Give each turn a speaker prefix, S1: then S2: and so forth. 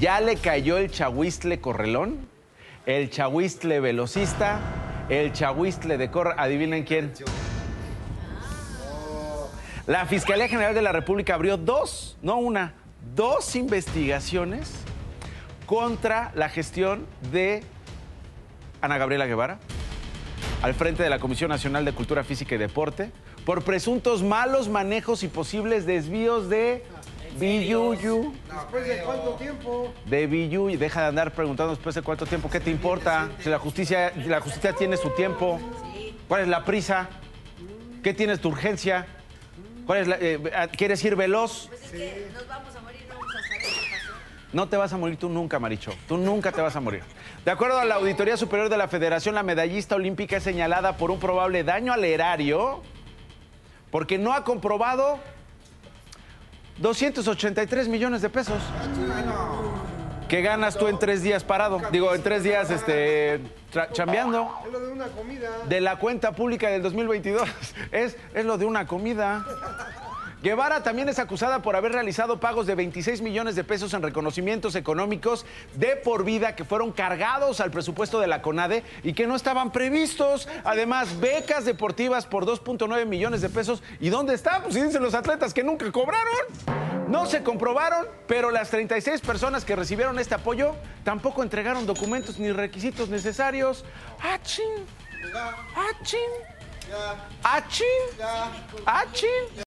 S1: Ya le cayó el chahuistle correlón, el chahuistle velocista, el chahuistle de corre. ¿Adivinen quién? La Fiscalía General de la República abrió dos, no una, dos investigaciones contra la gestión de Ana Gabriela Guevara al frente de la Comisión Nacional de Cultura Física y Deporte por presuntos malos manejos y posibles desvíos de Billuyu.
S2: ¿Después de cuánto tiempo?
S1: De Billuyu. Deja de andar preguntando después de cuánto tiempo. ¿Qué te importa? Si la justicia, la justicia tiene su tiempo. ¿Cuál es la prisa? ¿Qué tienes tu urgencia? ¿Cuál es la, eh, ¿Quieres ir veloz?
S3: Pues es que nos vamos a morir, no vamos a saber qué pasó.
S1: No te vas a morir tú nunca, Maricho. Tú nunca te vas a morir. De acuerdo a la Auditoría Superior de la Federación, la medallista olímpica es señalada por un probable daño al erario porque no ha comprobado 283 millones de pesos. ¿Qué ganas tú en tres días parado? Digo, en tres días este, chambeando.
S2: Es lo de una comida.
S1: De la cuenta pública del 2022. Es, es lo de una comida. Guevara también es acusada por haber realizado pagos de 26 millones de pesos en reconocimientos económicos de por vida que fueron cargados al presupuesto de la CONADE y que no estaban previstos. Además, becas deportivas por 2.9 millones de pesos. ¿Y dónde está? Pues dicen los atletas que nunca cobraron. No se comprobaron, pero las 36 personas que recibieron este apoyo tampoco entregaron documentos ni requisitos necesarios. ¡Achín! ¡Achín! ¡Achín! ¡Achín!